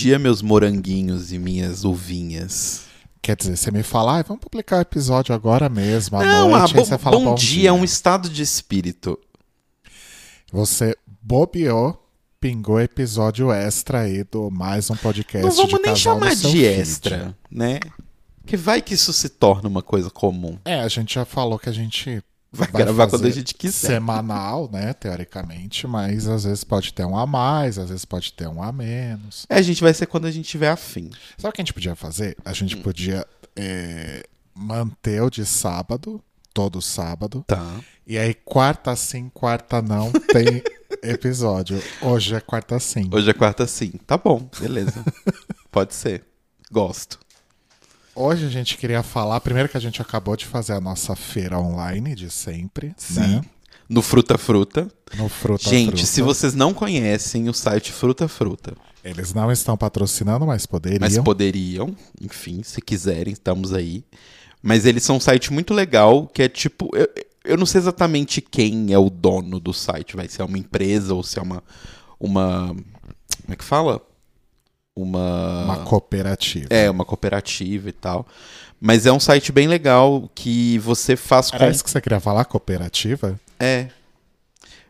Bom dia, meus moranguinhos e minhas uvinhas. Quer dizer, você me fala, ah, vamos publicar o episódio agora mesmo, à Não, noite, ah, você fala bom, bom dia é um estado de espírito. Você bobeou, pingou episódio extra aí do mais um podcast Não vamos nem chamar de feed. extra, né? Que vai que isso se torna uma coisa comum. É, a gente já falou que a gente Vai, Vai gravar quando a gente quiser. semanal, né, teoricamente, mas às vezes pode ter um a mais, às vezes pode ter um a menos. É, a gente vai ser quando a gente tiver afim. Sabe o que a gente podia fazer? A gente Hum. podia é, manter o de sábado, todo sábado, Tá. e aí quarta sim, quarta não tem episódio. Hoje é quarta sim. Hoje é quarta sim. Tá bom, beleza. Pode ser. Gosto. Hoje a gente queria falar, primeiro que a gente acabou de fazer a nossa feira online de sempre, Sim. né? No Fruta Fruta. No Fruta gente, Fruta. se vocês não conhecem o site Fruta Fruta, Eles não estão patrocinando, mas poderiam. mas poderiam, enfim, se quiserem, estamos aí. Mas eles são um site muito legal, que é tipo. Eu, eu não sei exatamente quem é o dono do site. Vai ser uma empresa ou se é uma. Uma. Como é que fala? Uma. Uma cooperativa. É, uma cooperativa e tal. Mas é um site bem legal que você faz Era com. isso que você queria falar, cooperativa? É.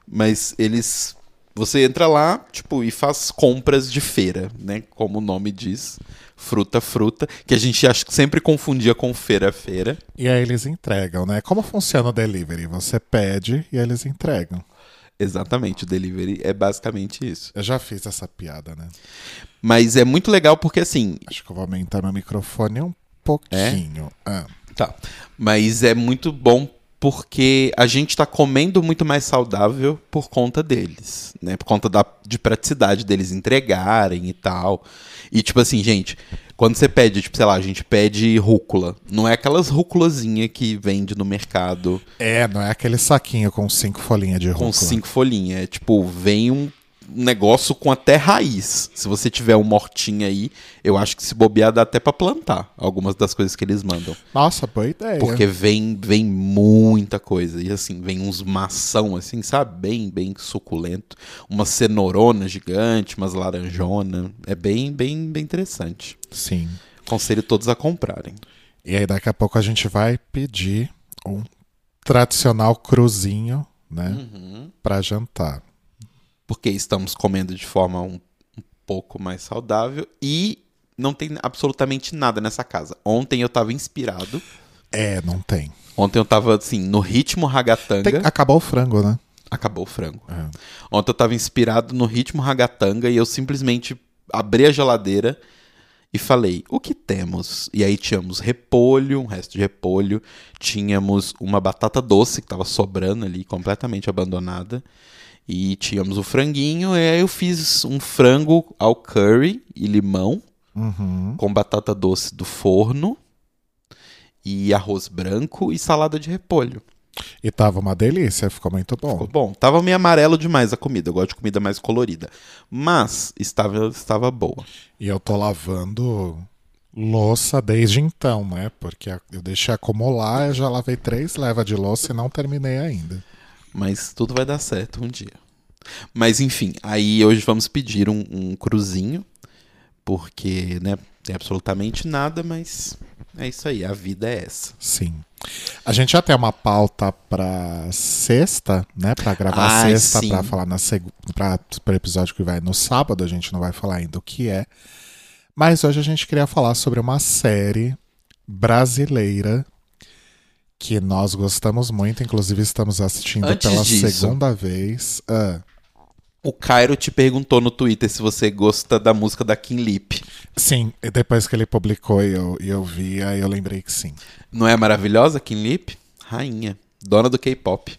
Mas eles. Você entra lá, tipo, e faz compras de feira, né? Como o nome diz. Fruta, fruta. Que a gente acho que sempre confundia com feira, feira. E aí eles entregam, né? Como funciona o delivery? Você pede e eles entregam. Exatamente, o delivery é basicamente isso. Eu já fiz essa piada, né? Mas é muito legal porque assim. Acho que eu vou aumentar meu microfone um pouquinho. Ah, Tá. Mas é muito bom porque a gente tá comendo muito mais saudável por conta deles, né? Por conta da, de praticidade deles entregarem e tal. E tipo assim, gente, quando você pede, tipo, sei lá, a gente pede rúcula. Não é aquelas rúculazinhas que vende no mercado É, não é aquele saquinho com cinco folhinhas de com rúcula. cinco folhinhas. É tipo, vem um negócio com até raiz. Se você tiver um mortinho aí, eu acho que se bobear dá até pra plantar algumas das coisas que eles mandam. Nossa, boa ideia. Porque vem, vem muita coisa. E assim, vem uns mação, assim, sabe? Bem, bem suculento. Uma cenourona gigante, umas laranjona. É bem, bem, bem interessante. Sim. Aconselho todos a comprarem. E aí daqui a pouco a gente vai pedir um tradicional cruzinho, né? Uhum. Pra jantar. Porque estamos comendo de forma um, um pouco mais saudável. E não tem absolutamente nada nessa casa. Ontem eu tava inspirado. É, não tem. Ontem eu tava, assim, no ritmo ragatanga. tem acabou o frango, né? Acabou o frango. É. Ontem eu tava inspirado no ritmo ragatanga e eu simplesmente abri a geladeira e falei, o que temos? E aí tínhamos repolho, um resto de repolho, tínhamos uma batata doce que tava sobrando ali, completamente abandonada, e tínhamos o franguinho, e aí eu fiz um frango ao curry e limão, Uhum. com batata doce do forno, e arroz branco e salada de repolho. E tava uma delícia, ficou muito bom. Ficou bom. Tava meio amarelo demais a comida. Eu gosto de comida mais colorida. Mas estava, estava boa. E eu tô lavando louça desde então, né? Porque eu deixei acumular, eu já lavei três levas de louça e não terminei ainda. Mas tudo vai dar certo um dia. Mas enfim, aí hoje vamos pedir um, um cruzinho. Porque, né, tem absolutamente nada, mas é isso aí. A vida é essa. Sim. A gente já tem uma pauta pra sexta, né? Pra gravar Ai, sexta, pra falar na pra, pro episódio que vai no sábado, a gente não vai falar ainda o que é. Mas hoje a gente queria falar sobre uma série brasileira que nós gostamos muito, inclusive estamos assistindo Antes pela disso. segunda vez. Ah, O Cairo te perguntou no Twitter se você gosta da música da Kim Lip. sim, e depois que ele publicou e eu, eu vi, aí eu lembrei que sim. Não é maravilhosa, Kim Lip? Rainha. Dona do K-pop.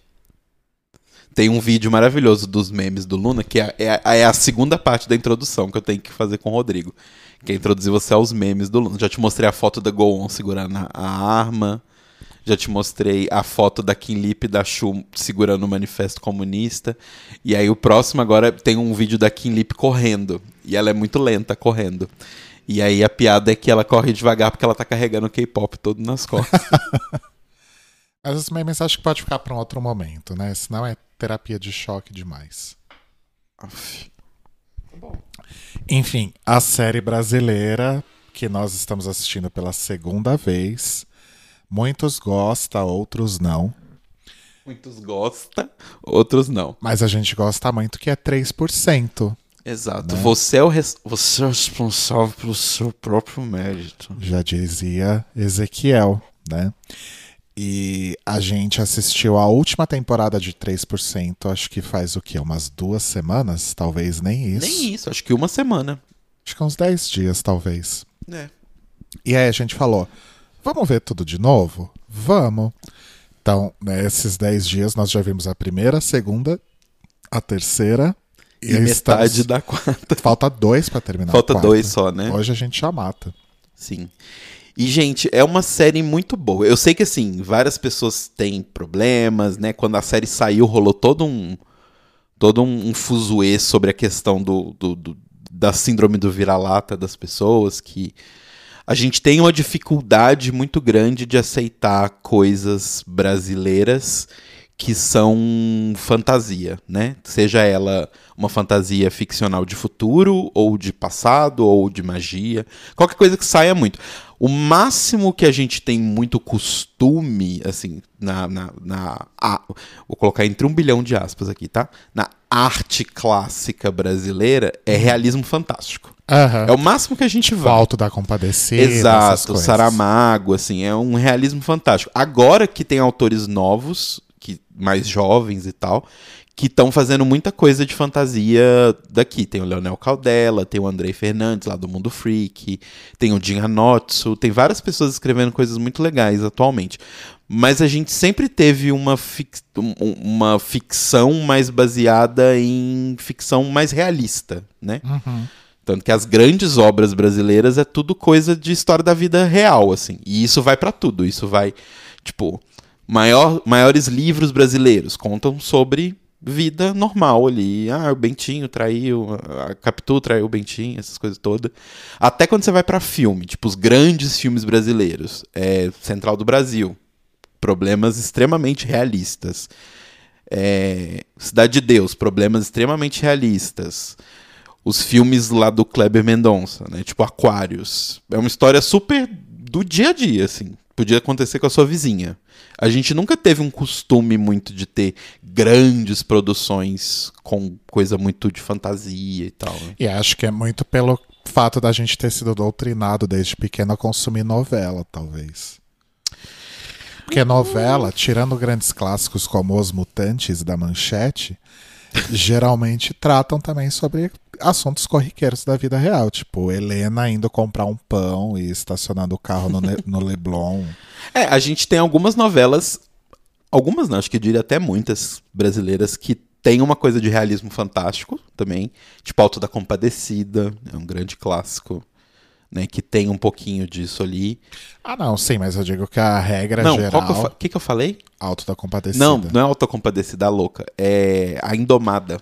Tem um vídeo maravilhoso dos memes do Luna, que é, é a- é a segunda parte da introdução que eu tenho que fazer com o Rodrigo. Que é introduzir você aos memes do Luna. Já te mostrei a foto da Go On segurando a arma. Já te mostrei a foto da Kim Lip da Chu segurando o manifesto comunista. E aí o próximo agora tem um vídeo da Kim Lip correndo. E ela é muito lenta correndo. E aí a piada é que ela corre devagar porque ela tá carregando o K-pop todo nas costas. Mas os memes acho que pode ficar pra um outro momento, né? Senão é terapia de choque demais. Aff. Enfim, a série brasileira que nós estamos assistindo pela segunda vez. Muitos gostam, outros não. Muitos gostam, outros não. Mas a gente gosta muito que é 3%. Exato. Você, é o res- você é o responsável pelo seu próprio mérito. Já dizia Ezequiel, né? E a gente assistiu a última temporada de 3%, acho que faz o quê? Umas duas semanas? Talvez nem isso. Nem isso, acho que uma semana. Acho que uns 10 dias, talvez. É. E aí a gente falou: vamos ver tudo de novo? Vamos. Então, nesses 10 dias, nós já vimos a primeira, a segunda, a terceira. E, aí metade estamos- da quarta. Falta dois pra terminar. a Falta dois só, né? Hoje a gente já mata. Sim. E, gente, é uma série muito boa. Eu sei que, assim, várias pessoas têm problemas, né? Quando a série saiu, rolou todo um. Todo um, um fuzuê sobre a questão do, do- do- da síndrome do vira-lata das pessoas, que a gente tem uma dificuldade muito grande de aceitar coisas brasileiras que são fantasia, né? Seja ela uma fantasia ficcional de futuro, ou de passado, ou de magia. Qualquer coisa que saia muito. O máximo que a gente tem muito costume, assim, na. na, na a- vou colocar entre um bilhão de aspas aqui, tá? Na arte clássica brasileira é realismo fantástico. Aham. É o máximo que a gente vai. Falto da compadecida. Exato. Saramago, assim, é um realismo fantástico. Agora que tem autores novos, que mais jovens e tal, que estão fazendo muita coisa de fantasia daqui. Tem o Leonel Caldela, tem o Andrei Fernandes lá do Mundo Freak, tem o Jim Hanotsu, tem várias pessoas escrevendo coisas muito legais atualmente. Mas a gente sempre teve uma, um- um- uma ficção mais baseada em ficção mais realista, né? Uhum. Tanto que as grandes obras brasileiras é tudo coisa de história da vida real, assim. E isso vai pra tudo. Isso vai, tipo, maior, maiores livros brasileiros contam sobre vida normal ali. Ah, o Bentinho traiu, a Capitu traiu o Bentinho, essas coisas todas. Até quando você vai pra filme, tipo, os grandes filmes brasileiros. É Central do Brasil. Problemas extremamente realistas. É, Cidade de Deus, problemas extremamente realistas os filmes lá do Kleber Mendonça, né? Tipo Aquários. É uma história super do dia a dia, assim. Podia acontecer com a sua vizinha. A gente nunca teve um costume muito de ter grandes produções com coisa muito de fantasia e tal. né? E acho que é muito pelo fato da gente ter sido doutrinado desde pequeno a consumir novela, talvez. Porque novela, tirando grandes clássicos como Os Mutantes da Manchete, geralmente tratam também sobre assuntos corriqueiros da vida real, tipo Helena indo comprar um pão e estacionando o carro no, no Leblon. É, a gente tem algumas novelas, algumas não, acho que diria até muitas brasileiras que tem uma coisa de realismo fantástico também, tipo Alto da Compadecida, é um grande clássico, né, que tem um pouquinho disso ali. Ah, não, sim, mas eu digo que a regra não, geral, qual que que, eu falei? Alto da Compadecida. Não, não é Autocompadecida louca. É a Indomada.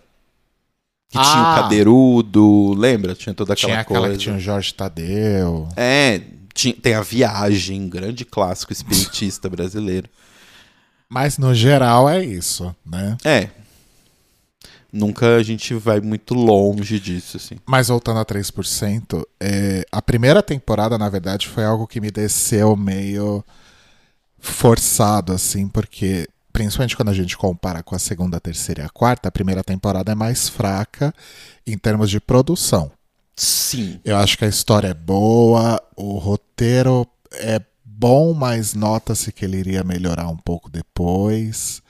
Que tinha Ah. o Cadeirudo, lembra? Tinha toda aquela tinha aquela coisa. que tinha o Jorge Tadeu. É, tinha- tem a Viagem, grande clássico espiritista brasileiro. Mas no geral é isso, né? É. Nunca a gente vai muito longe disso, assim. Mas voltando a 3%, é, a primeira temporada, na verdade, foi algo que me desceu meio forçado, assim, porque, principalmente quando a gente compara com a segunda, a terceira e a quarta, a primeira temporada é mais fraca em termos de produção. Sim. Eu acho que a história é boa, o roteiro é bom, mas nota-se que ele iria melhorar um pouco depois.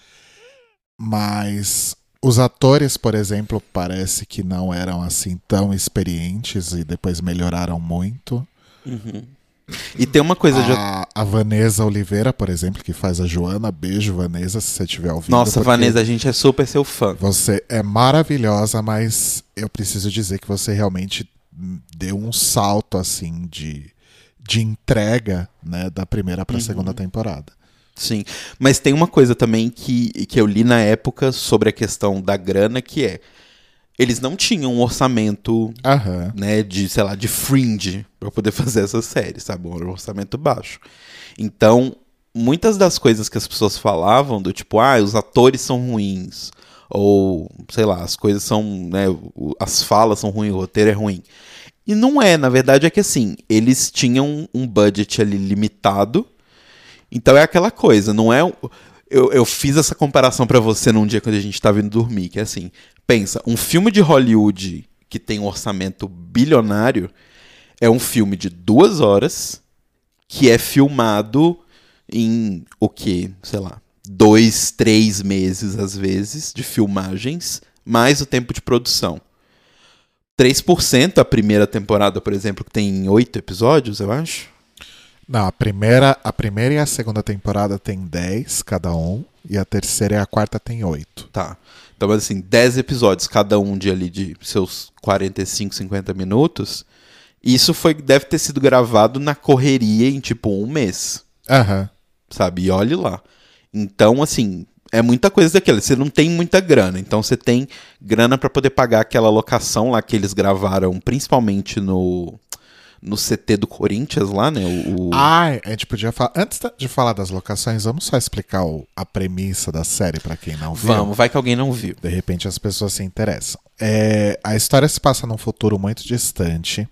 Mas os atores, por exemplo, parece que não eram assim tão experientes e depois melhoraram muito. E tem uma coisa de. A, a Vanessa Oliveira, por exemplo, que faz a Joana, beijo Vanessa, se você estiver ouvindo. Nossa, Vanessa, a gente é super seu fã. Você é maravilhosa, mas eu preciso dizer que você realmente deu um salto assim de, de entrega, né, da primeira para a segunda temporada. Sim. Mas tem uma coisa também que, que eu li na época sobre a questão da grana, que é. Eles não tinham um orçamento Aham. né, de, sei lá, de fringe pra poder fazer essa série, sabe? Um orçamento baixo. Então, muitas das coisas que as pessoas falavam, do tipo, ah, os atores são ruins, ou sei lá, as coisas são, né, as falas são ruins, o roteiro é ruim. E não é, na verdade é que assim, eles tinham um budget ali limitado. Então é aquela coisa, não é eu, eu fiz essa comparação para você num dia quando a gente tava indo dormir, que é assim, pensa, um filme de Hollywood que tem um orçamento bilionário é um filme de duas horas que é filmado em o que, sei lá, dois, três meses às vezes de filmagens, mais o tempo de produção. 3% a primeira temporada, por exemplo, que tem oito episódios, eu acho. Não, a primeira, a primeira e a segunda temporada tem 10 cada um, e a terceira e a quarta tem 8. Tá. Então, assim, 10 episódios, cada um de ali de seus 45, 50 minutos. Isso foi deve ter sido gravado na correria em tipo um mês. Aham. Uhum. Sabe? E olhe lá. Então, assim, é muita coisa daquela. Você não tem muita grana, então você tem grana para poder pagar aquela locação lá que eles gravaram, principalmente no no CT do Corinthians lá, né? O, Ah, a gente podia falar. Antes de falar das locações, vamos só explicar o, a premissa da série para quem não viu. Vamos, vai que alguém não viu. De repente as pessoas se interessam. É, a história se passa num futuro muito distante.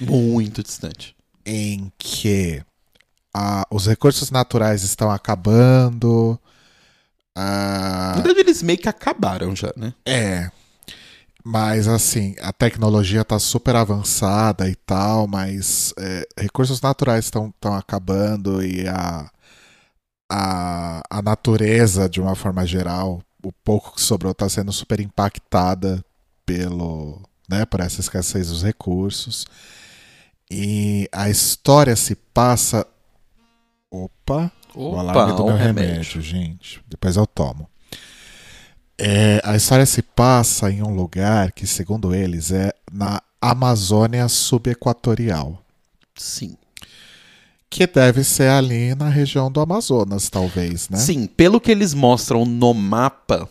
Muito distante. Em que a, os recursos naturais estão acabando ah, Na verdade, eles meio que acabaram já, né? É. Mas assim, a tecnologia está super avançada e tal, mas é, recursos naturais estão acabando e a, a, a natureza, de uma forma geral, o pouco que sobrou está sendo super impactada pelo, né, por essa escassez dos recursos. E a história se passa. Opa! Opa, o alarme do meu remédio. remédio, gente. Depois eu tomo. É, a história se passa em um lugar que, segundo eles, é na Amazônia subequatorial. Sim. Que deve ser ali na região do Amazonas, talvez, né? Sim, pelo que eles mostram no mapa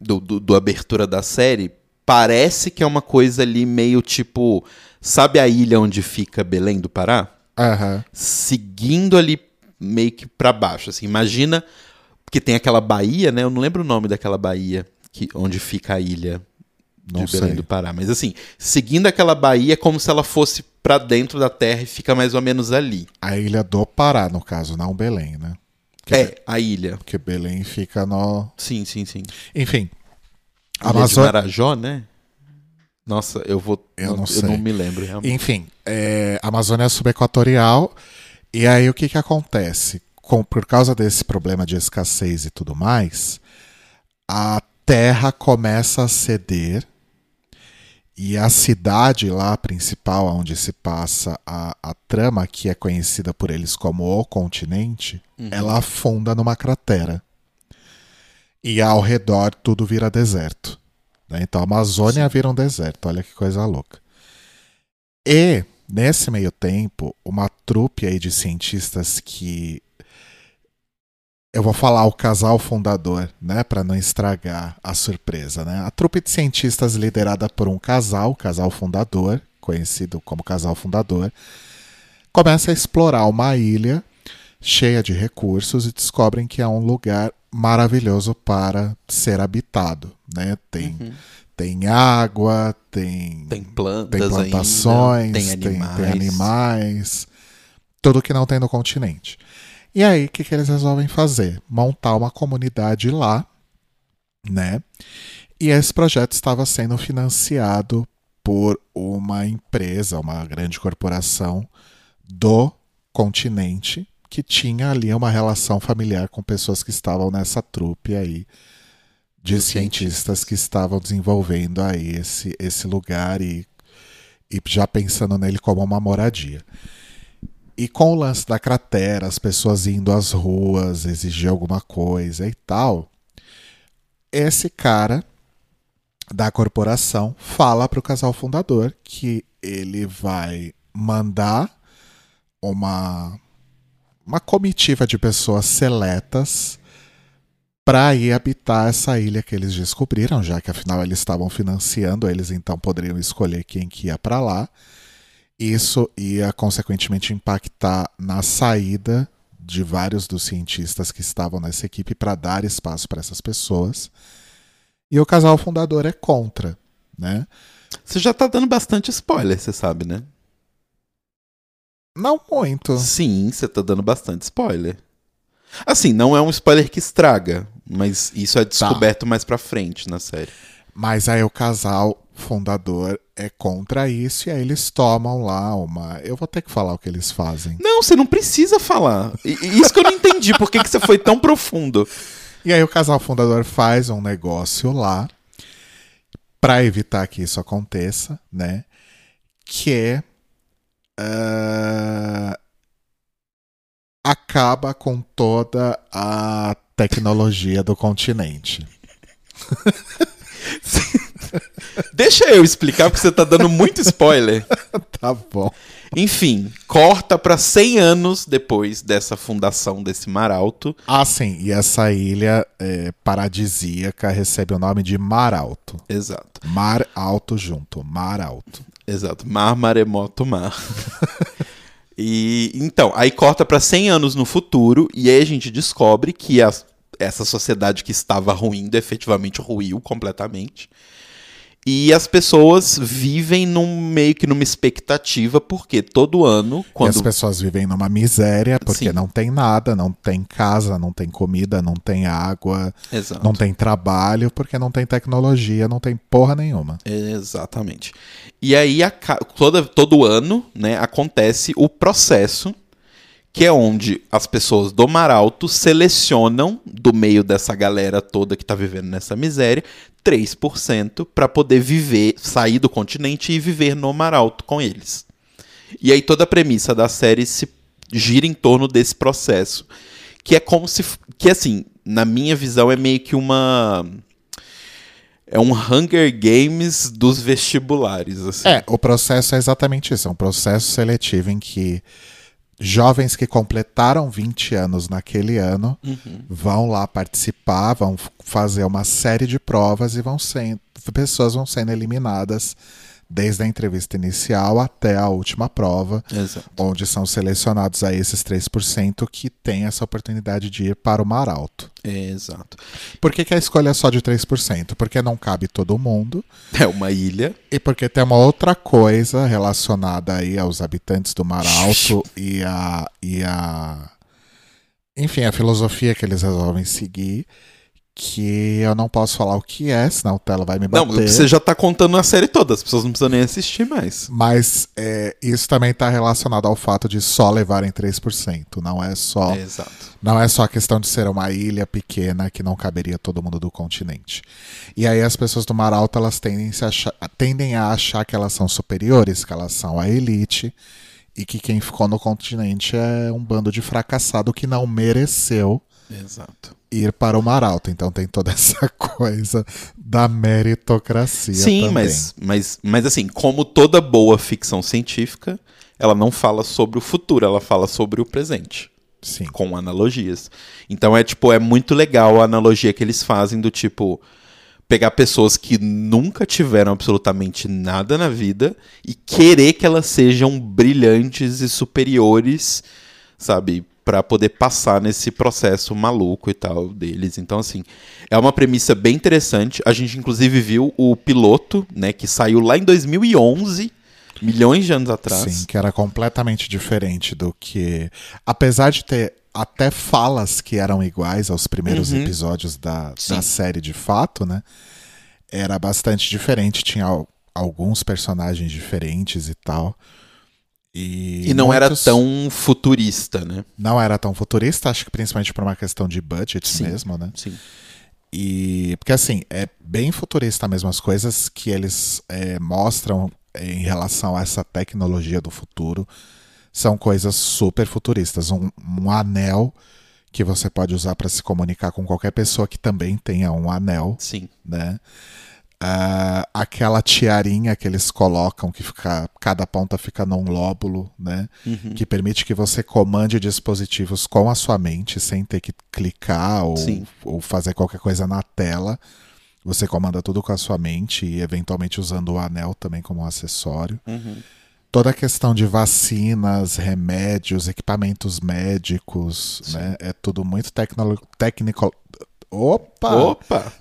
do, do, do abertura da série, parece que é uma coisa ali meio tipo. Sabe a ilha onde fica Belém do Pará? Uhum. Seguindo ali meio que para baixo, assim. Imagina que tem aquela baía, né? Eu não lembro o nome daquela baía que onde fica a ilha não de Belém sei. do Pará, mas assim, seguindo aquela baía é como se ela fosse para dentro da terra e fica mais ou menos ali. A ilha do Pará, no caso, não Belém, né? Que é, a ilha. Porque Belém fica no. Sim, sim, sim. Enfim. Ilha Amazônia. Marajó, né? Nossa, eu vou. Eu não, não sei. Eu não me lembro realmente. Enfim, é, Amazônia subequatorial. E aí o que, que acontece? Com, por causa desse problema de escassez e tudo mais, a terra começa a ceder e a cidade lá principal, onde se passa a, a trama, que é conhecida por eles como o continente, uhum. ela afunda numa cratera. E ao redor tudo vira deserto. Né? Então a Amazônia Sim. vira um deserto. Olha que coisa louca. E Nesse meio tempo, uma trupe aí de cientistas que eu vou falar o casal fundador, né, para não estragar a surpresa, né? A trupe de cientistas liderada por um casal, casal fundador, conhecido como casal fundador, começa a explorar uma ilha cheia de recursos e descobrem que é um lugar maravilhoso para ser habitado, né? Tem uhum. Tem água, tem, tem plantas, tem plantações, ainda, tem, animais. Tem, tem, animais. Tudo que não tem no continente. E aí, o que, que eles resolvem fazer? Montar uma comunidade lá, né? E esse projeto estava sendo financiado por uma empresa, uma grande corporação do continente, que tinha ali uma relação familiar com pessoas que estavam nessa trupe aí de cientistas que estavam desenvolvendo aí esse, esse lugar e, e já pensando nele como uma moradia. E com o lance da cratera, as pessoas indo às ruas, exigir alguma coisa e tal, esse cara da corporação fala para o casal fundador que ele vai mandar uma, uma comitiva de pessoas seletas para ir habitar essa ilha que eles descobriram, já que afinal eles estavam financiando, eles então poderiam escolher quem que ia para lá. Isso ia consequentemente impactar na saída de vários dos cientistas que estavam nessa equipe para dar espaço para essas pessoas. E o casal fundador é contra, né? Você já tá dando bastante spoiler, você sabe, né? Não muito. Sim, você tá dando bastante spoiler. Assim, não é um spoiler que estraga, mas isso é descoberto mais pra frente na série. Mas aí o casal fundador é contra isso e aí eles tomam lá uma. Eu vou ter que falar o que eles fazem. Não, você não precisa falar. Isso que eu não entendi. Por que, que você foi tão profundo? E aí o casal fundador faz um negócio lá para evitar que isso aconteça, né? Que é ah, acaba com toda a tecnologia do continente. Deixa eu explicar, porque você tá dando muito spoiler. Tá bom. Enfim, corta pra 100 anos depois dessa fundação desse mar alto. Ah, sim, e essa ilha é, paradisíaca recebe o nome de Mar Alto. Exato, Mar Alto junto, Mar Alto. exato. Mar, maremoto, mar. e então, aí corta pra 100 anos no futuro e aí a gente descobre que a- essa sociedade que estava ruindo efetivamente ruiu completamente. E as pessoas vivem num meio que numa expectativa, porque todo ano, E as quando pessoas vivem numa miséria porque Sim. não tem nada, não tem casa, não tem comida, não tem água, Exato. não tem trabalho, porque não tem tecnologia, não tem porra nenhuma. Exatamente. E aí, aca- toda, todo ano, né, acontece o processo, que é onde as pessoas do Mar Alto selecionam, do meio dessa galera toda que tá vivendo nessa miséria, 3% para poder viver, sair do continente e viver no Mar Alto com eles. E aí toda a premissa da série se gira em torno desse processo, que é como se, que assim, na minha visão é meio que uma é um Hunger Games dos vestibulares, assim. É, o processo é exatamente isso. É um processo seletivo em que jovens que completaram 20 anos naquele ano vão lá participar, vão fazer uma série de provas e vão sendo. Pessoas vão sendo eliminadas desde a entrevista inicial até a última prova, Exato. onde são selecionados aí esses 3% que têm essa oportunidade de ir para o Mar Alto. Exato. Por que, que a escolha é só de 3%? Porque não cabe todo mundo. É uma ilha. E porque tem uma outra coisa relacionada aí aos habitantes do Mar Alto e a, e a. Enfim, a filosofia que eles resolvem seguir. Que eu não posso falar o que é, senão o Tela vai me Não, bater. você já tá contando a série toda, as pessoas não precisam nem assistir mais. Mas é, isso também está relacionado ao fato de só levarem 3%. Não é só. Exato. Não é só a questão de ser uma ilha pequena que não caberia todo mundo do continente. E aí as pessoas do Mar Alto elas tendem, se achar- tendem a achar que elas são superiores, que elas são a elite, e que quem ficou no continente é um bando de fracassado que não mereceu Exato. Ir para o Mar Alto. Então tem toda essa coisa da meritocracia Sim, também. mas, mas, mas assim, como toda boa ficção científica, ela não fala sobre o futuro, ela fala sobre o presente. Sim. com analogias. Então é tipo, é muito legal a analogia que eles fazem do tipo pegar pessoas que nunca tiveram absolutamente nada na vida e querer que elas sejam brilhantes e superiores, sabe, Pra poder passar nesse processo maluco e tal deles. Então assim, é uma premissa bem interessante. A gente inclusive viu o piloto, né, que saiu lá em 2011, milhões de anos atrás. Sim, que era completamente diferente do que. Apesar de ter até falas que eram iguais aos primeiros Uhum. episódios da, Sim. da série de fato, né? Era bastante diferente. Tinha al- alguns personagens diferentes e tal. E, E não era muitos- tão futurista, né? Não era tão futurista, acho que principalmente por uma questão de budget Sim. mesmo, né? Sim. E porque assim, é bem futurista mesmo as coisas que eles é, mostram em relação a essa tecnologia do futuro são coisas super futuristas. Um, um anel que você pode usar para se comunicar com qualquer pessoa que também tenha um anel, Sim. né? Ah, aquela tiarinha que eles colocam que fica cada ponta fica num lóbulo, né? Uhum. que permite que você comande dispositivos com a sua mente, sem ter que clicar ou, ou fazer qualquer coisa na tela. Você comanda tudo com a sua mente e, eventualmente, usando o anel também como um acessório. Uhum. Toda a questão de vacinas, remédios, equipamentos médicos, Sim. né? É tudo muito técnico. Opa! Opa!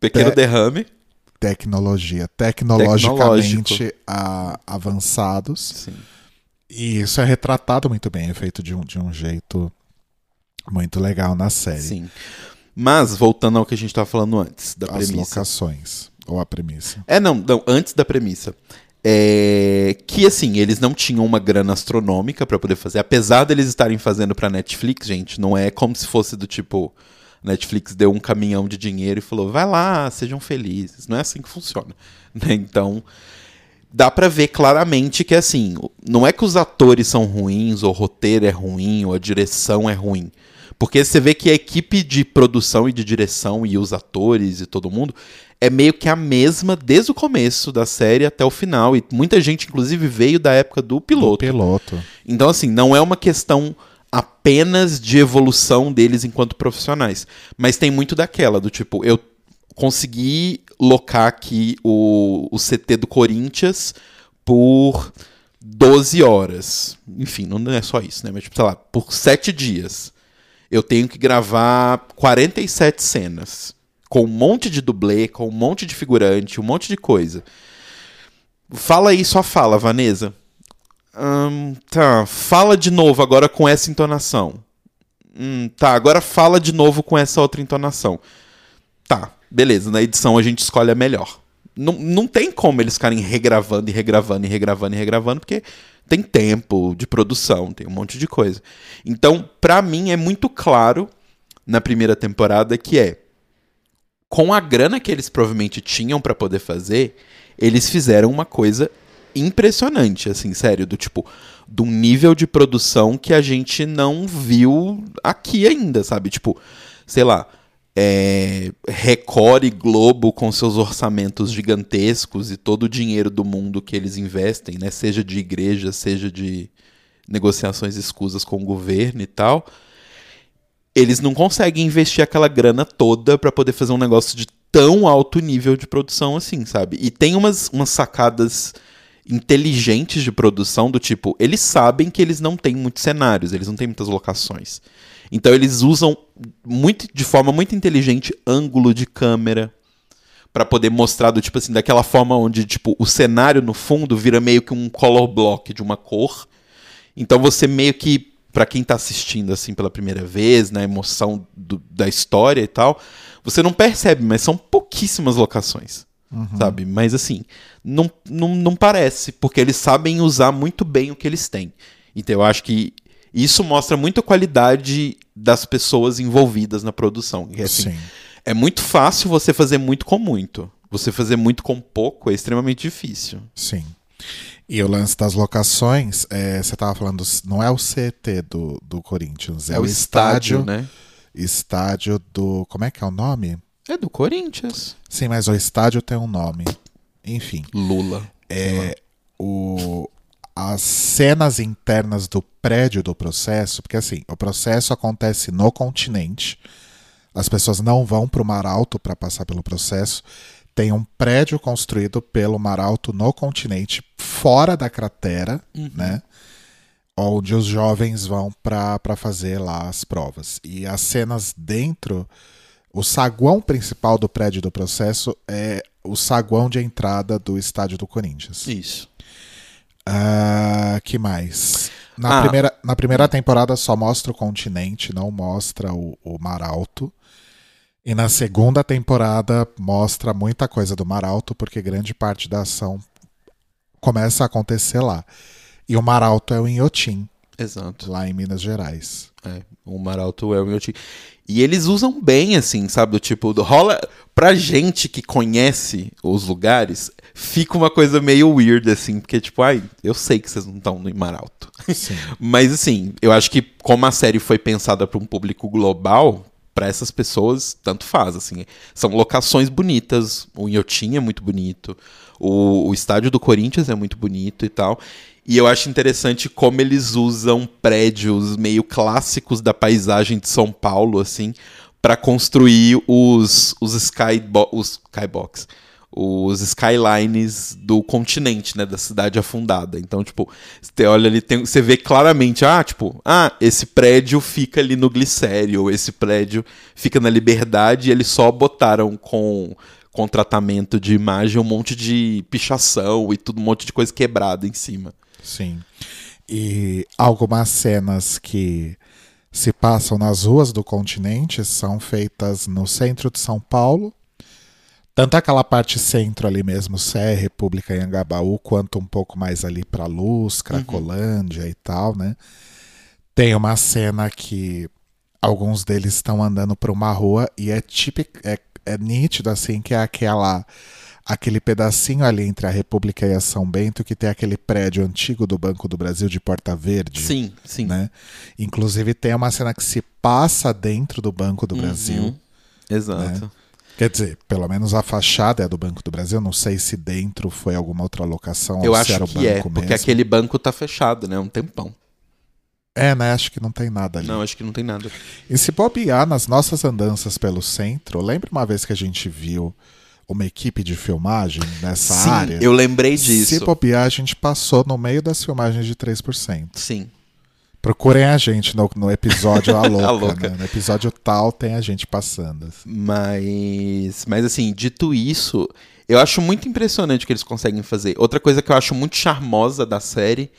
Pequeno Te- derrame. Tecnologia. Tecnologicamente a- avançados. Sim. E isso é retratado muito bem, é feito de um, de um jeito muito legal na série. Sim. Mas, voltando ao que a gente estava falando antes, da As premissa. locações, ou a premissa. É, não, não, antes da premissa. É, que assim, eles não tinham uma grana astronômica pra poder fazer. Apesar deles estarem fazendo pra Netflix, gente, não é como se fosse do tipo. Netflix deu um caminhão de dinheiro e falou: vai lá, sejam felizes. Não é assim que funciona. né? Então, dá pra ver claramente que assim, não é que os atores são ruins, ou o roteiro é ruim, ou a direção é ruim. Porque você vê que a equipe de produção e de direção e os atores e todo mundo é meio que a mesma desde o começo da série até o final. E muita gente, inclusive, veio da época do piloto. Piloto. Então, assim, não é uma questão apenas de evolução deles enquanto profissionais. Mas tem muito daquela, do tipo, eu consegui locar aqui o, o CT do Corinthians por 12 horas. Enfim, não é só isso, né? Mas, tipo, sei lá, por 7 dias. Eu tenho que gravar 47 cenas. Com um monte de dublê, com um monte de figurante, um monte de coisa. Fala aí sua fala, Vanessa. Hum, tá, fala de novo agora com essa entonação. Hum, tá, agora fala de novo com essa outra entonação. Tá, beleza, na edição a gente escolhe a melhor. Não, não tem como eles ficarem regravando e regravando e regravando e regravando, porque tem tempo de produção, tem um monte de coisa. Então, pra mim é muito claro na primeira temporada que é com a grana que eles provavelmente tinham pra poder fazer, eles fizeram uma coisa impressionante, assim, sério, do tipo, de um nível de produção que a gente não viu aqui ainda, sabe? Tipo, sei lá, é, Record e Globo com seus orçamentos gigantescos e todo o dinheiro do mundo que eles investem, né? Seja de igreja, seja de negociações escusas com o governo e tal. Eles não conseguem investir aquela grana toda pra poder fazer um negócio de tão alto nível de produção assim, sabe? E tem umas, umas sacadas inteligentes de produção do tipo, eles sabem que eles não têm muitos cenários, eles não têm muitas locações. Então eles usam muito de forma muito inteligente ângulo de câmera Pra poder mostrar do tipo assim, daquela forma onde tipo o cenário no fundo vira meio que um color block de uma cor. Então você meio que pra quem tá assistindo assim pela primeira vez, na emoção do- da história e tal, você não percebe, mas são pouquíssimas locações. Sabe? Mas assim, não, não, não parece, porque eles sabem usar muito bem o que eles têm. Então eu acho que isso mostra muito a qualidade das pessoas envolvidas na produção. E, assim, Sim. é muito fácil você fazer muito com muito. Você fazer muito com pouco é extremamente difícil. Sim. E o lance das locações, é, você tava falando, não é o CT do, do Corinthians, é, o estádio, né? estádio do. Como é que é o nome? É do Corinthians. Sim, mas o estádio tem um nome. Enfim. Lula. É, o, as cenas internas do prédio do processo, porque assim, o processo acontece no continente, as pessoas não vão para o Mar Alto para passar pelo processo. Tem um prédio construído pelo Mar Alto no continente, fora da cratera, né? Onde os jovens vão para fazer lá as provas. E as cenas dentro, o saguão principal do prédio do processo é o saguão de entrada do estádio do Corinthians. Isso. Ah, que mais? Na, Ah. primeira, na primeira temporada só mostra o continente, não mostra o, o Mar Alto. E na segunda temporada mostra muita coisa do Mar Alto, porque grande parte da ação começa a acontecer lá. E o Mar Alto é o Inhotim, Exato. lá em Minas Gerais. É, o Maralto é o meu time. E eles usam bem, assim, sabe? Do tipo, do- rola. Pra gente que conhece os lugares, fica uma coisa meio weird, assim, porque, tipo, ai, eu sei que vocês não estão no Maralto. Sim. Mas, assim, eu acho que como a série foi pensada para um público global, pra essas pessoas, tanto faz, assim. São locações bonitas. O Inhotim é muito bonito. O, o estádio do Corinthians é muito bonito e tal. E eu acho interessante como eles usam prédios meio clássicos da paisagem de São Paulo, assim, pra construir os, os, skybo os skybox. os skylines do continente, né, da cidade afundada. Então, tipo, você olha ali, tem, você vê claramente, ah, tipo, ah, esse prédio fica ali no Glicério, esse prédio fica na Liberdade, e eles só botaram com com tratamento de imagem um monte de pichação e tudo um monte de coisa quebrada em cima. Sim. E algumas cenas que se passam nas ruas do continente são feitas no centro de São Paulo tanto aquela parte centro ali mesmo, Sé, República e Angabaú, quanto um pouco mais ali para Luz, Cracolândia uhum. e tal, né? Tem uma cena que alguns deles estão andando por uma rua e é típico, é, é nítido assim que é aquela aquele pedacinho ali entre a República e a São Bento que tem aquele prédio antigo do Banco do Brasil de Porta Verde. Sim, sim. Né? Inclusive tem uma cena que se passa dentro do Banco do uhum. Brasil. Exato. Né? Quer dizer, pelo menos a fachada é do Banco do Brasil. Não sei se dentro foi alguma outra locação Eu ou acho se era o que banco é, mesmo. porque aquele banco tá fechado, né? Um tempão. É, né? Acho que não tem nada ali. Não, acho que não tem nada. E se bobear nas nossas andanças pelo centro, lembra uma vez que a gente viu uma equipe de filmagem nessa Sim, área? eu lembrei disso. Se bobear, a gente passou no meio das filmagens de 3%. Sim. Procurem a gente no, no episódio A Louca. A Louca. Né? No episódio tal tem a gente passando. Mas, mas assim, dito isso, eu acho muito impressionante o que eles conseguem fazer. Outra coisa que eu acho muito charmosa da série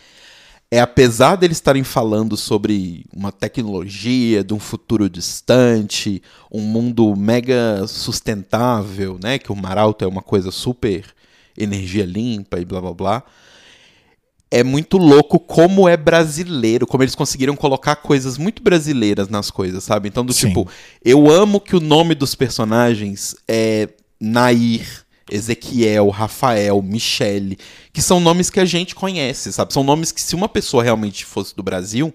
é, apesar deles estarem falando sobre uma tecnologia de um futuro distante, um mundo mega sustentável, né? Que o Maralto é uma coisa super energia limpa e blá blá blá é muito louco como é brasileiro, como eles conseguiram colocar coisas muito brasileiras nas coisas, sabe? Então, do Sim. tipo, eu amo que o nome dos personagens é Nair, Ezequiel, Rafael, Michele, que são nomes que a gente conhece, sabe? São nomes que, se uma pessoa realmente fosse do Brasil,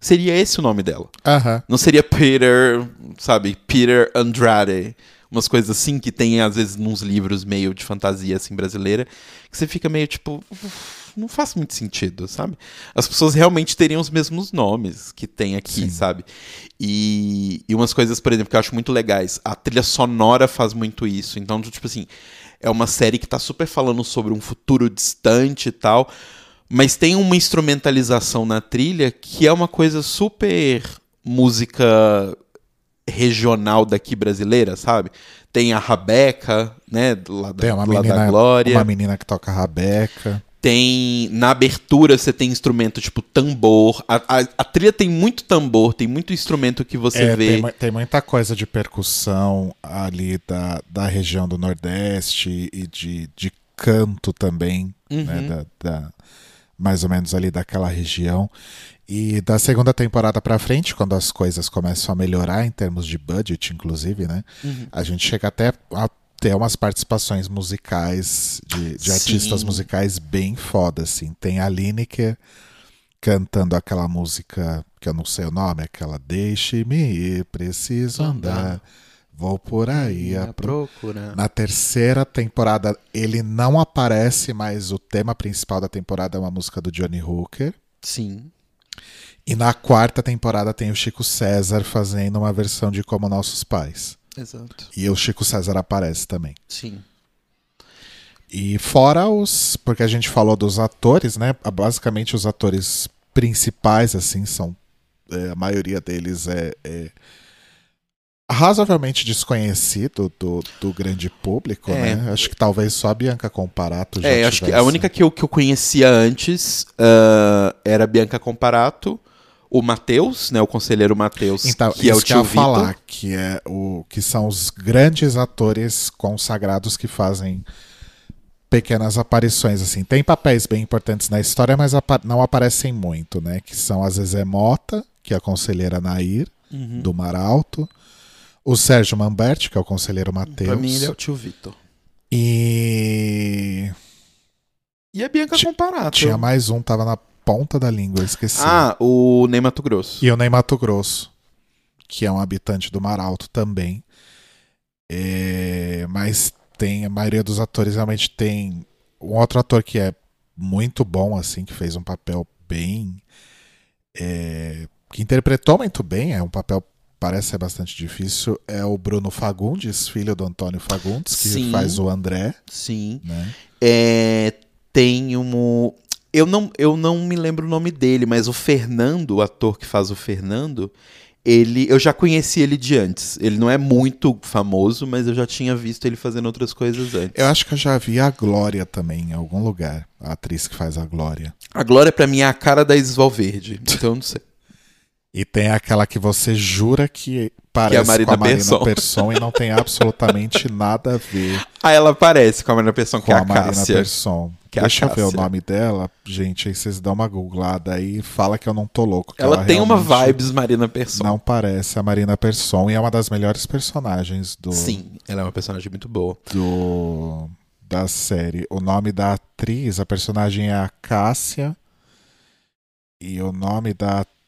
seria esse o nome dela. Aham. Não seria Peter, sabe? Peter Andrade. Umas coisas assim que tem, às vezes, nos livros meio de fantasia, assim, brasileira, que você fica meio tipo. "Uf, Não faz muito sentido, sabe? As pessoas realmente teriam os mesmos nomes que tem aqui, Sim. sabe? E, e umas coisas, por exemplo, que eu acho muito legais. A trilha sonora faz muito isso. Então, tipo assim, é uma série que tá super falando sobre um futuro distante e tal. Mas tem uma instrumentalização na trilha que é uma coisa super música regional daqui brasileira, sabe? Tem a Rabeca, né? Lá da, Tem uma menina, da Glória. uma menina que toca rabeca. Tem. Na abertura você tem instrumento tipo tambor. A, a, a trilha tem muito tambor, tem muito instrumento que você É, vê. tem, tem muita coisa de percussão ali da, da região do Nordeste e de, de canto também, Uhum. né? Da, da- mais ou menos ali daquela região. E da segunda temporada pra frente, quando as coisas começam a melhorar em termos de budget, inclusive, né? Uhum. A gente chega até a ter umas participações musicais de, de artistas musicais bem foda, assim. Tem a Lineker cantando aquela música que eu não sei o nome, aquela Deixe-me ir, preciso andar, Andar. vou por aí a pro... Na terceira temporada ele não aparece, mas o tema principal da temporada é uma música do Johnny Hooker. Sim. E na quarta temporada tem o Chico César fazendo uma versão de Como Nossos Pais. Exato. E o Chico César aparece também. Sim. E fora os. Porque a gente falou dos atores, né? Basicamente os atores principais, assim, são. é, a maioria deles é, é razoavelmente desconhecido do, do grande público, É. né? Acho que talvez só a Bianca Comparato já É, acho que a única que eu, que eu conhecia antes ah, era a Bianca Comparato, o Matheus, né? O conselheiro Matheus, Então, que é o isso que eu tio Vitor. falar, que é o que são os grandes atores consagrados que fazem pequenas aparições assim. Tem papéis bem importantes na história, mas apa- não aparecem muito, né? Que são a Zezé Mota, que é a conselheira Nair Uhum. do Mar Alto, o Sérgio Mamberti, que é o conselheiro Matheus, Pra mim ele é o tio Vitor. e E a Bianca Ti- Comparato. tinha mais um, tava na ponta da língua, eu esqueci. Ah, o Ney Mato Grosso. E o Ney Mato Grosso, que é um habitante do Mar Alto também. É, mas tem a maioria dos atores realmente tem um outro ator que é muito bom assim, que fez um papel bem é, que interpretou muito bem, é um papel parece ser bastante difícil, é o Bruno Fagundes, filho do Antônio Fagundes, que Sim. faz o André, Sim. né? É, tem um. Eu não, eu não me lembro o nome dele, mas o Fernando, o ator que faz o Fernando, ele. Eu já conheci ele de antes. Ele não é muito famoso, mas eu já tinha visto ele fazendo outras coisas antes. Eu acho que eu já vi a Glória também em algum lugar, a atriz que faz a Glória. A Glória, pra mim, é a cara da Isis Valverde. Então eu não sei. E tem aquela que você jura que parece Marina com a Marina Persson. Persson. e não tem absolutamente nada a ver Ah, ela parece com a Marina Persson, que com é a a Marina Cássia. Persson. Que é a Deixa eu ver o nome dela, gente, aí vocês dão uma googlada aí e fala que eu não tô louco. que Ela, tem uma vibes Marina Persson. Não parece a Marina Persson e é uma das melhores personagens do, Sim, ela é uma personagem muito boa. do da série. O nome da atriz, a personagem é a Cássia. E o nome da atriz.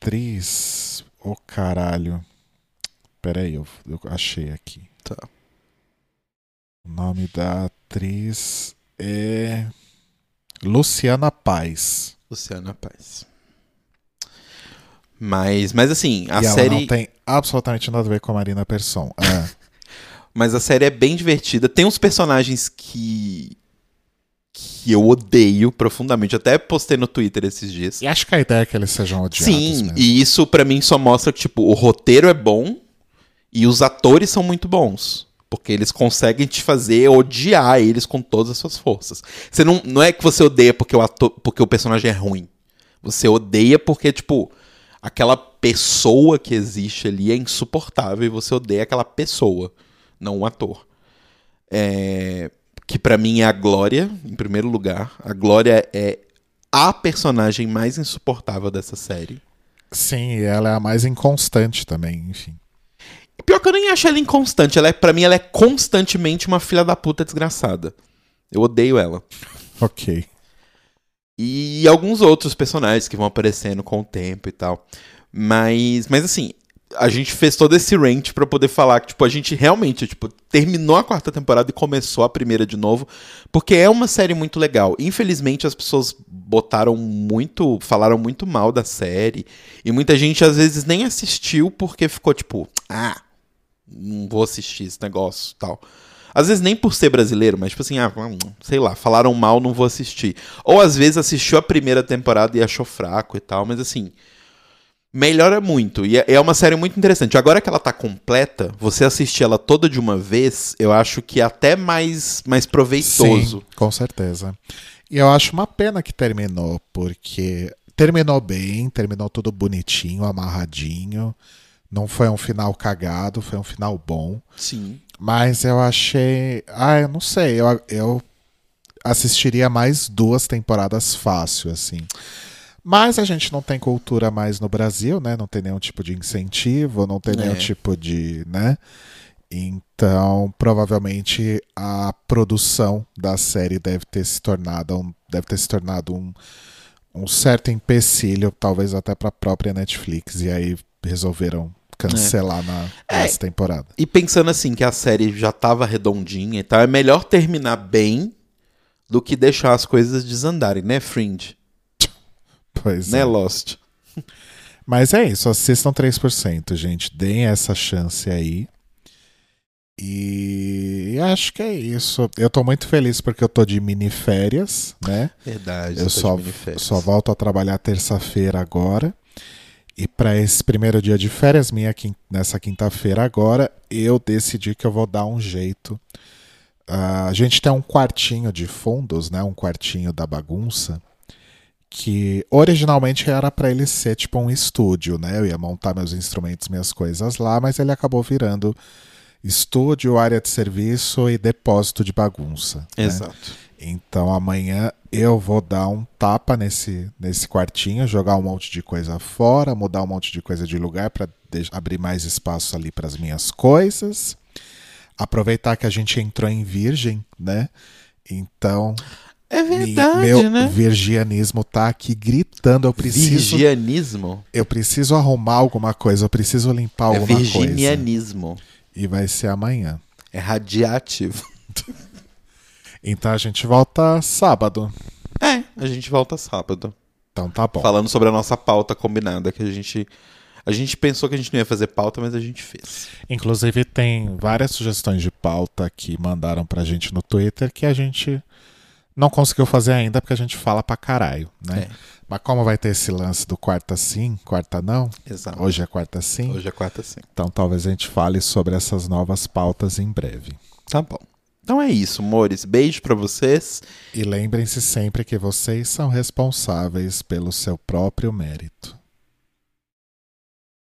Ô caralho. Peraí, eu, eu achei aqui. Tá. O nome da atriz é. Luciana Paz. Luciana Paz. Mas, mas assim, a e ela série. não tem absolutamente nada a ver com a Marina Persson. Ah, Mas a série é bem divertida. Tem uns personagens que. Que eu odeio profundamente. Até postei no Twitter esses dias. e acho que a ideia é que eles sejam odiados. Sim, mesmo. e isso pra mim só mostra que, tipo, o roteiro é bom e os atores são muito bons. Porque eles conseguem te fazer odiar eles com todas as suas forças. Você não, não é que você odeia porque o, ator, porque o personagem é ruim. Você odeia porque, tipo, aquela pessoa que existe ali é insuportável e você odeia aquela pessoa, não o ator. É, que pra mim é a Glória, em primeiro lugar. A Glória é a personagem mais insuportável dessa série. Sim, e ela é a mais inconstante também, enfim. Pior que eu nem acho ela inconstante. Ela é, pra mim, ela é constantemente uma filha da puta desgraçada. Eu odeio ela. Ok. E alguns outros personagens que vão aparecendo com o tempo e tal. Mas, mas assim, a gente fez todo esse rant pra poder falar que, tipo, a gente realmente, tipo, terminou a quarta temporada e começou a primeira de novo, porque é uma série muito legal. Infelizmente, as pessoas botaram muito, falaram muito mal da série, e muita gente às vezes nem assistiu porque ficou tipo, ah, não vou assistir esse negócio, tal. Às vezes nem por ser brasileiro, mas tipo assim, ah, hum, sei lá, falaram mal, não vou assistir. Ou às vezes assistiu a primeira temporada e achou fraco e tal, mas assim, melhora muito. E é- é uma série muito interessante. Agora que ela tá completa, você assistir ela toda de uma vez, eu acho que é até mais, mais proveitoso. Sim, com certeza. E eu acho uma pena que terminou, porque terminou bem, terminou tudo bonitinho, amarradinho. Não foi um final cagado, foi um final bom. Sim. Mas eu achei. Ah, eu não sei. Eu, eu assistiria mais duas temporadas fácil, assim. Mas a gente não tem cultura mais no Brasil, né? Não tem nenhum tipo de incentivo, não tem nenhum É. tipo de. né? Então, provavelmente a produção da série deve ter se tornado um, deve ter se tornado um, um certo empecilho, talvez até para a própria Netflix, e aí resolveram cancelar na, É. nessa temporada. E pensando assim que a série já tava redondinha e tal, é melhor terminar bem do que deixar as coisas desandarem, né, Fringe? Pois Né, é. Lost? Mas é isso, assistam 3%, gente. Deem essa chance aí. E acho que é isso. Eu tô muito feliz porque eu tô de mini férias, né? Verdade. Eu tá só, só volto a trabalhar terça-feira agora. E para esse primeiro dia de férias minha nessa quinta-feira agora, eu decidi que eu vou dar um jeito. Ah, a gente tem um quartinho de fundos, né? Um quartinho da bagunça que originalmente era para ele ser tipo um estúdio, né? Eu ia montar meus instrumentos, minhas coisas lá, mas ele acabou virando estúdio, área de serviço e depósito de bagunça. né? Exato. Então amanhã eu vou dar um tapa nesse, nesse quartinho, jogar um monte de coisa fora, mudar um monte de coisa de lugar para abrir mais espaço ali para as minhas coisas. Aproveitar que a gente entrou em virgem, né? Então, É verdade, meu né? virgianismo tá aqui gritando. Eu preciso, Virgianismo. eu preciso arrumar alguma coisa, eu preciso limpar É alguma coisa. virginianismo. E vai ser amanhã. É radiativo. Então a gente volta sábado. É, a gente volta sábado. Então tá bom. Falando sobre a nossa pauta combinada que a gente. A gente pensou que a gente não ia fazer pauta, mas a gente fez. Inclusive, tem várias sugestões de pauta que mandaram pra gente no Twitter que a gente não conseguiu fazer ainda porque a gente fala pra caralho, né? É. Mas como vai ter esse lance do quarta sim, quarta não, Exato. hoje é quarta sim, Hoje é quarta sim. então talvez a gente fale sobre essas novas pautas em breve. Tá bom. Então é isso, amores. Beijo pra vocês. E lembrem-se sempre que vocês são responsáveis pelo seu próprio mérito.